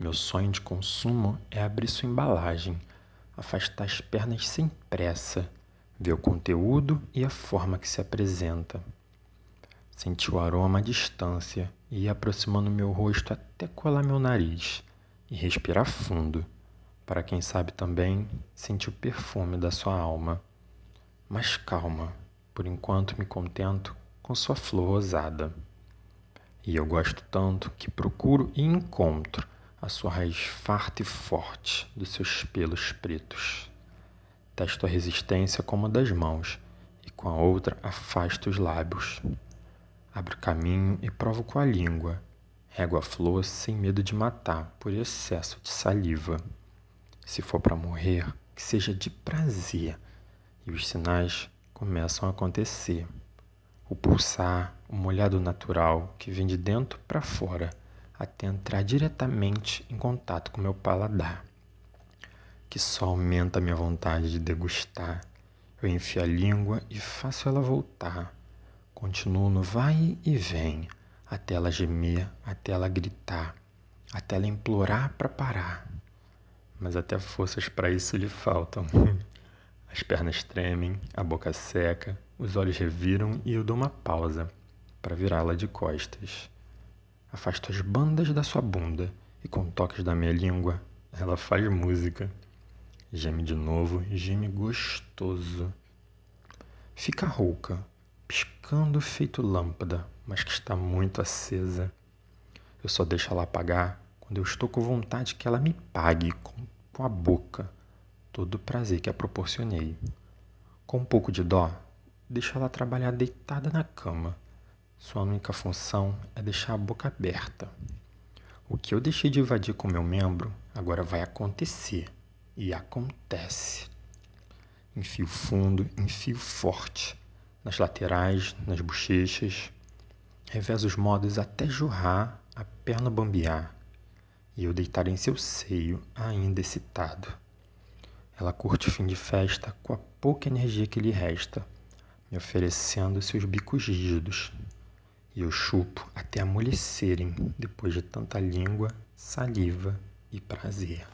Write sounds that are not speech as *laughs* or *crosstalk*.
Meu sonho de consumo é abrir sua embalagem, afastar as pernas sem pressa, ver o conteúdo e a forma que se apresenta. Sentir o aroma à distância e ir aproximando meu rosto até colar meu nariz e respirar fundo, para quem sabe também sentir o perfume da sua alma. Mas calma, por enquanto me contento com sua flor rosada. E eu gosto tanto que procuro e encontro a sua raiz farta e forte dos seus pelos pretos. Testo a resistência com uma das mãos e com a outra afasto os lábios. Abro caminho e provo com a língua. Rego a flor sem medo de matar por excesso de saliva. Se for para morrer, que seja de prazer. E os sinais começam a acontecer. O pulsar, o molhado natural que vem de dentro para fora até entrar diretamente em contato com meu paladar, que só aumenta minha vontade de degustar. Eu enfio a língua e faço ela voltar. Continuo no vai e vem, até ela gemer, até ela gritar, até ela implorar para parar. Mas até forças para isso lhe faltam. *laughs* As pernas tremem, a boca seca, os olhos reviram e eu dou uma pausa para virá-la de costas. Afasto as bandas da sua bunda e com toques da minha língua ela faz música. Geme de novo, geme gostoso. Fica rouca, piscando feito lâmpada, mas que está muito acesa. Eu só deixo ela apagar quando eu estou com vontade que ela me pague com, a boca todo o prazer que a proporcionei. Com um pouco de dó, deixo ela trabalhar deitada na cama sua única função é deixar a boca aberta. O que eu deixei de invadir com meu membro agora vai acontecer. E acontece. Enfio fundo, enfio forte. Nas laterais, nas bochechas. Revezo os modos até jorrar, a perna bambear. E eu deitar em seu seio, ainda excitado. Ela curte o fim de festa com a pouca energia que lhe resta, me oferecendo seus bicos rígidos, e eu chupo até amolecerem depois de tanta língua, saliva e prazer.